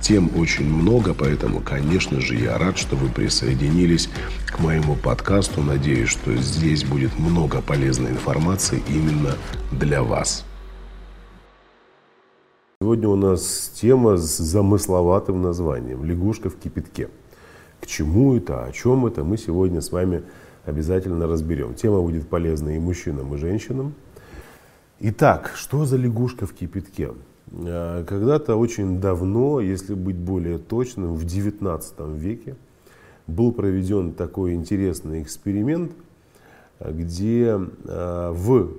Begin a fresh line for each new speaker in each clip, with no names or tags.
Тем очень много, поэтому, конечно же, я рад, что вы присоединились к моему подкасту. Надеюсь, что здесь будет много полезной информации именно для вас. Сегодня у нас тема с замысловатым названием «Лягушка в кипятке». К чему это, о чем это, мы сегодня с вами обязательно разберем. Тема будет полезна и мужчинам, и женщинам. Итак, что за лягушка в кипятке? Э, когда-то очень давно, если быть более точным, в XIX веке был проведен такой интересный эксперимент, где э, в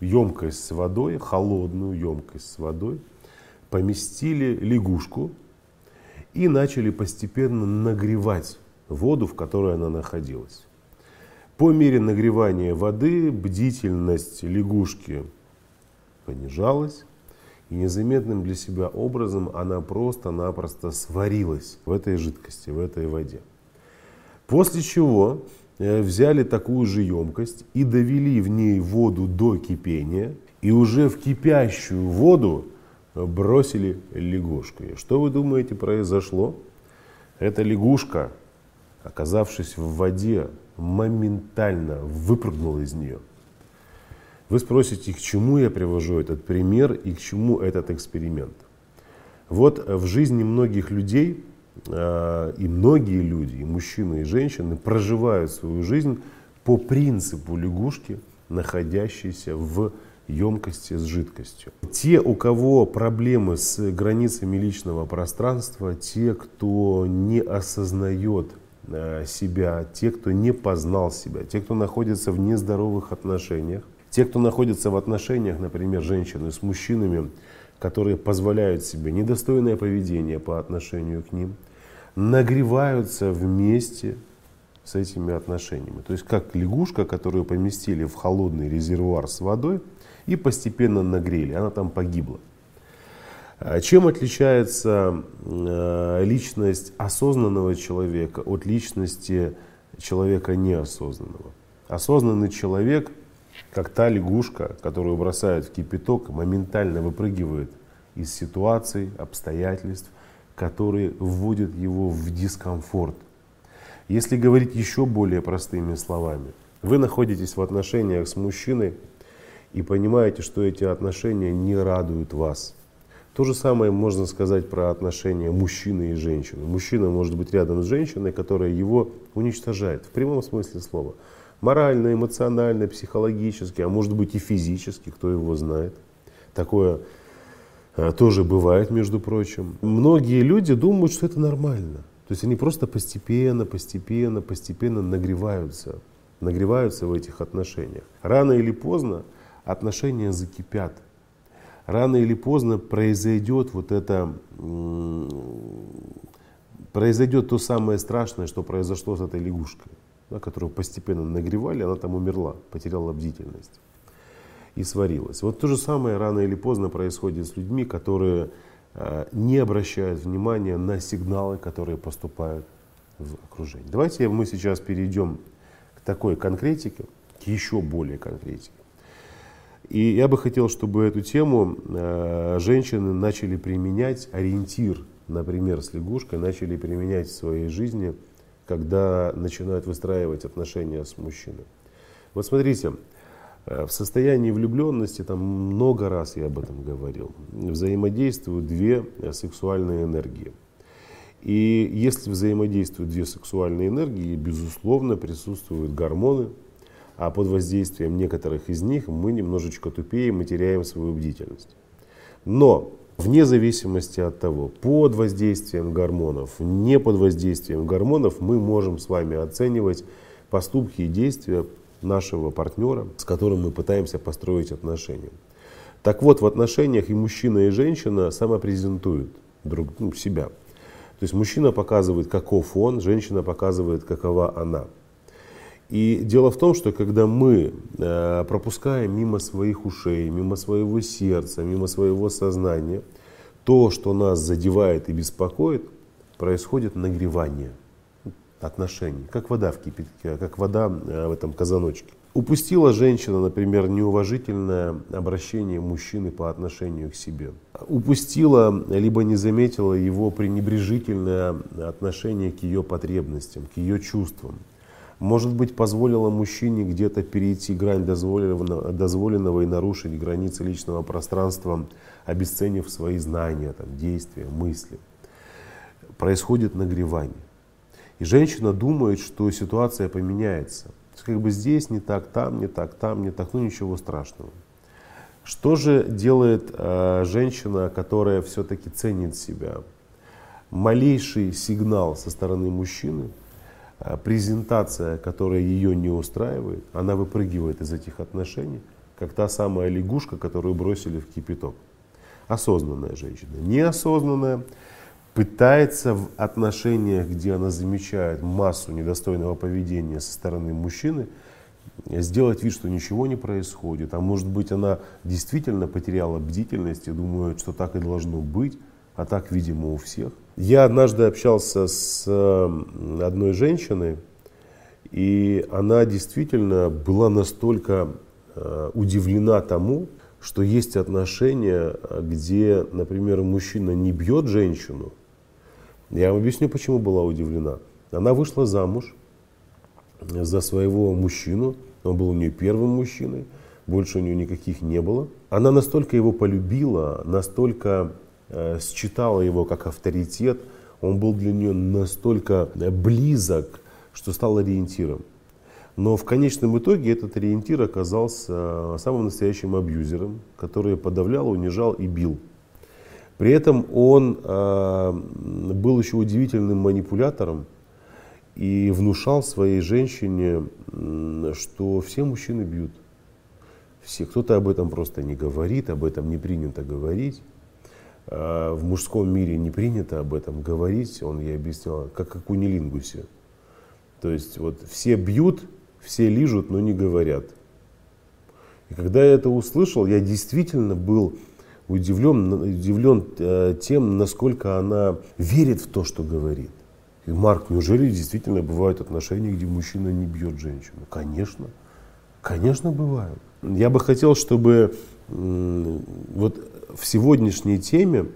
емкость с водой, холодную емкость с водой, поместили лягушку и начали постепенно нагревать воду, в которой она находилась. По мере нагревания воды бдительность лягушки понижалась, и незаметным для себя образом она просто-напросто сварилась в этой жидкости, в этой воде. После чего э, взяли такую же емкость и довели в ней воду до кипения, и уже в кипящую воду бросили лягушку. И что вы думаете произошло? Эта лягушка, оказавшись в воде, моментально выпрыгнула из нее – вы спросите, к чему я привожу этот пример и к чему этот эксперимент. Вот в жизни многих людей, а, и многие люди, и мужчины, и женщины, проживают свою жизнь по принципу лягушки, находящейся в емкости с жидкостью. Те, у кого проблемы с границами личного пространства, те, кто не осознает а, себя, те, кто не познал себя, те, кто находится в нездоровых отношениях, те, кто находится в отношениях, например, женщины с мужчинами, которые позволяют себе недостойное поведение по отношению к ним, нагреваются вместе с этими отношениями. То есть как лягушка, которую поместили в холодный резервуар с водой и постепенно нагрели, она там погибла. А чем отличается э, личность осознанного человека от личности человека неосознанного? Осознанный человек – как та лягушка, которую бросают в кипяток, моментально выпрыгивает из ситуаций, обстоятельств, которые вводят его в дискомфорт. Если говорить еще более простыми словами, вы находитесь в отношениях с мужчиной и понимаете, что эти отношения не радуют вас. То же самое можно сказать про отношения мужчины и женщины. Мужчина может быть рядом с женщиной, которая его уничтожает, в прямом смысле слова морально, эмоционально, психологически, а может быть и физически, кто его знает. Такое а, тоже бывает, между прочим. Многие люди думают, что это нормально. То есть они просто постепенно, постепенно, постепенно нагреваются, нагреваются в этих отношениях. Рано или поздно отношения закипят. Рано или поздно произойдет вот это, произойдет то самое страшное, что произошло с этой лягушкой да, которую постепенно нагревали, она там умерла, потеряла бдительность и сварилась. Вот то же самое рано или поздно происходит с людьми, которые э, не обращают внимания на сигналы, которые поступают в окружение. Давайте мы сейчас перейдем к такой конкретике, к еще более конкретике. И я бы хотел, чтобы эту тему э, женщины начали применять, ориентир, например, с лягушкой, начали применять в своей жизни – когда начинают выстраивать отношения с мужчиной. Вот смотрите, э, в состоянии влюбленности, там много раз я об этом говорил, взаимодействуют две э, сексуальные энергии. И если взаимодействуют две сексуальные энергии, безусловно, присутствуют гормоны, а под воздействием некоторых из них мы немножечко тупеем и теряем свою бдительность. Но Вне зависимости от того, под воздействием гормонов, не под воздействием гормонов, мы можем с вами оценивать поступки и действия нашего партнера, с которым мы пытаемся построить отношения. Так вот, в отношениях и мужчина, и женщина самопрезентуют друг ну, себя. То есть мужчина показывает, каков он, женщина показывает, какова она. И дело в том, что когда мы э, пропускаем мимо своих ушей, мимо своего сердца, мимо своего сознания, то, что нас задевает и беспокоит, происходит нагревание отношений, как вода в кипятке, как вода э, в этом казаночке. Упустила женщина, например, неуважительное обращение мужчины по отношению к себе. Упустила, либо не заметила его пренебрежительное отношение к ее потребностям, к ее чувствам. Может быть, позволила мужчине где-то перейти грань дозволенного, дозволенного и нарушить границы личного пространства, обесценив свои знания, там, действия, мысли. Происходит нагревание. И женщина думает, что ситуация поменяется – как бы здесь не так, там не так, там не так, ну ничего страшного. Что же делает э, женщина, которая все-таки ценит себя? Малейший сигнал со стороны мужчины, презентация, которая ее не устраивает, она выпрыгивает из этих отношений, как та самая лягушка, которую бросили в кипяток. Осознанная женщина. Неосознанная пытается в отношениях, где она замечает массу недостойного поведения со стороны мужчины, сделать вид, что ничего не происходит. А может быть, она действительно потеряла бдительность и думает, что так и должно быть, а так, видимо, у всех. Я однажды общался с одной женщиной, и она действительно была настолько э, удивлена тому, что есть отношения, где, например, мужчина не бьет женщину, я вам объясню, почему была удивлена. Она вышла замуж за своего мужчину, он был у нее первым мужчиной, больше у нее никаких не было. Она настолько его полюбила, настолько э, считала его как авторитет, он был для нее настолько близок, что стал ориентиром. Но в конечном итоге этот ориентир оказался самым настоящим абьюзером, который подавлял, унижал и бил. При этом он э, был еще удивительным манипулятором и внушал своей женщине, что все мужчины бьют. Все. Кто-то об этом просто не говорит, об этом не принято говорить. Э, в мужском мире не принято об этом говорить, он ей объяснял, как, у Нелингусе. То есть вот все бьют, все лижут, но не говорят. И когда я это услышал, я действительно был удивлен, удивлен э, тем, насколько она верит в то, что говорит. И Марк, неужели действительно бывают отношения, где мужчина не бьет женщину? Конечно, конечно бывают. Я бы хотел, чтобы вот в сегодняшней теме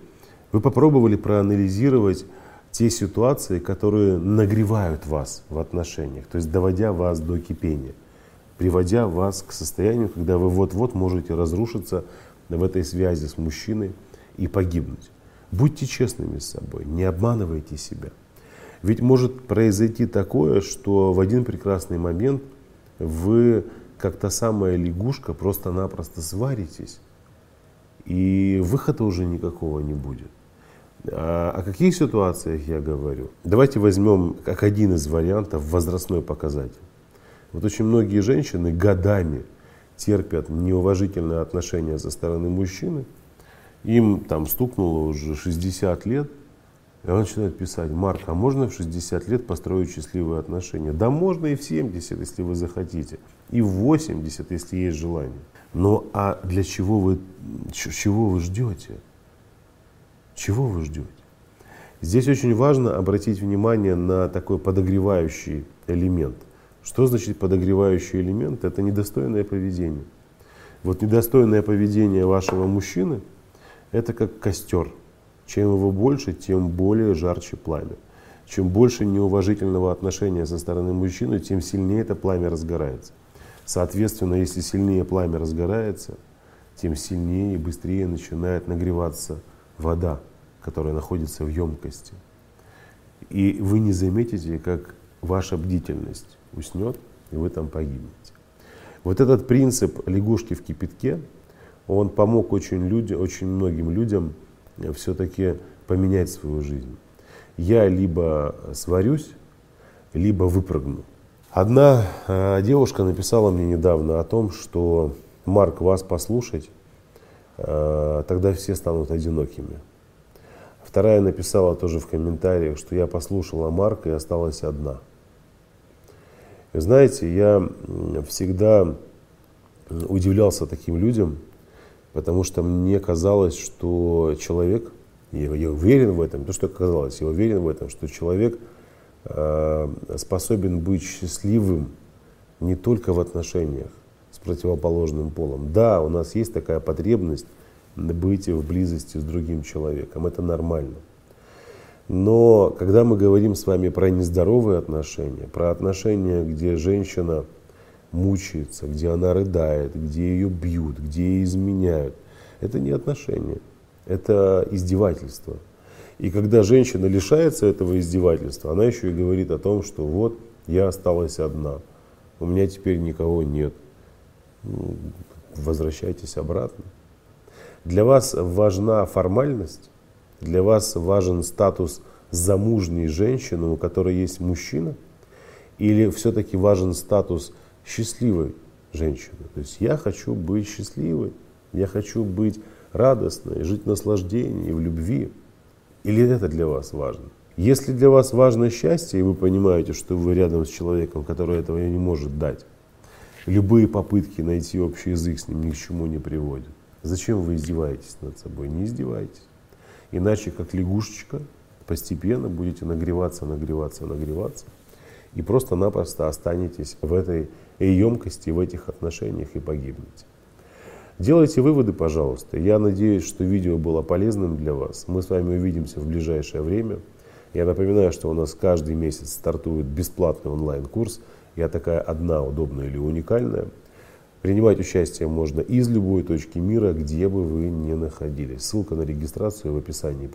вы попробовали проанализировать те ситуации, которые нагревают вас в отношениях, то есть доводя вас до кипения, приводя вас к состоянию, когда вы вот-вот можете разрушиться в этой связи с мужчиной и погибнуть. Будьте честными с собой, не обманывайте себя. Ведь может произойти такое, что в один прекрасный момент вы, как та самая лягушка, просто-напросто сваритесь, и выхода уже никакого не будет. А о каких ситуациях я говорю? Давайте возьмем как один из вариантов возрастной показатель. Вот очень многие женщины годами терпят неуважительное отношение со стороны мужчины, им там стукнуло уже 60 лет, и он начинает писать, Марк, а можно в 60 лет построить счастливые отношения? Да можно и в 70, если вы захотите, и в 80, если есть желание. Но а для чего вы, чего вы ждете? Чего вы ждете? Здесь очень важно обратить внимание на такой подогревающий элемент. Что значит подогревающий элемент? Это недостойное поведение. Вот недостойное поведение вашего мужчины – это как костер. Чем его больше, тем более жарче пламя. Чем больше неуважительного отношения со стороны мужчины, тем сильнее это пламя разгорается. Соответственно, если сильнее пламя разгорается, тем сильнее и быстрее начинает нагреваться вода, которая находится в емкости. И вы не заметите, как ваша бдительность уснет, и вы там погибнете. Вот этот принцип лягушки в кипятке, он помог очень, люди, очень многим людям все-таки поменять свою жизнь. Я либо сварюсь, либо выпрыгну. Одна э, девушка написала мне недавно о том, что Марк, вас послушать, э, тогда все станут одинокими. Вторая написала тоже в комментариях, что я послушала Марка и осталась одна. Знаете, я всегда удивлялся таким людям, потому что мне казалось, что человек, я, я уверен в этом, то, что казалось, я уверен в этом, что человек э, способен быть счастливым не только в отношениях с противоположным полом. Да, у нас есть такая потребность быть в близости с другим человеком, это нормально. Но когда мы говорим с вами про нездоровые отношения, про отношения, где женщина мучается, где она рыдает, где ее бьют, где ее изменяют, это не отношения, это издевательство. И когда женщина лишается этого издевательства, она еще и говорит о том, что вот я осталась одна, у меня теперь никого нет. Ну, возвращайтесь обратно. Для вас важна формальность, для вас важен статус замужней женщины, у которой есть мужчина, или все-таки важен статус счастливой женщины. То есть я хочу быть счастливой, я хочу быть радостной, жить в наслаждении, в любви. Или это для вас важно? Если для вас важно счастье, и вы понимаете, что вы рядом с человеком, который этого не может дать, любые попытки найти общий язык с ним ни к чему не приводят. Зачем вы издеваетесь над собой? Не издевайтесь. Иначе, как лягушечка, постепенно будете нагреваться, нагреваться, нагреваться. И просто-напросто останетесь в этой емкости, в этих отношениях и погибнете. Делайте выводы, пожалуйста. Я надеюсь, что видео было полезным для вас. Мы с вами увидимся в ближайшее время. Я напоминаю, что у нас каждый месяц стартует бесплатный онлайн-курс. Я такая одна, удобная или уникальная. Принимать участие можно из любой точки мира, где бы вы ни находились. Ссылка на регистрацию в описании.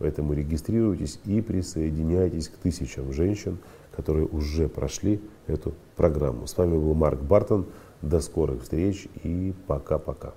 Поэтому регистрируйтесь и присоединяйтесь к тысячам женщин, которые уже прошли эту программу. С вами был Марк Бартон. До скорых встреч и пока-пока.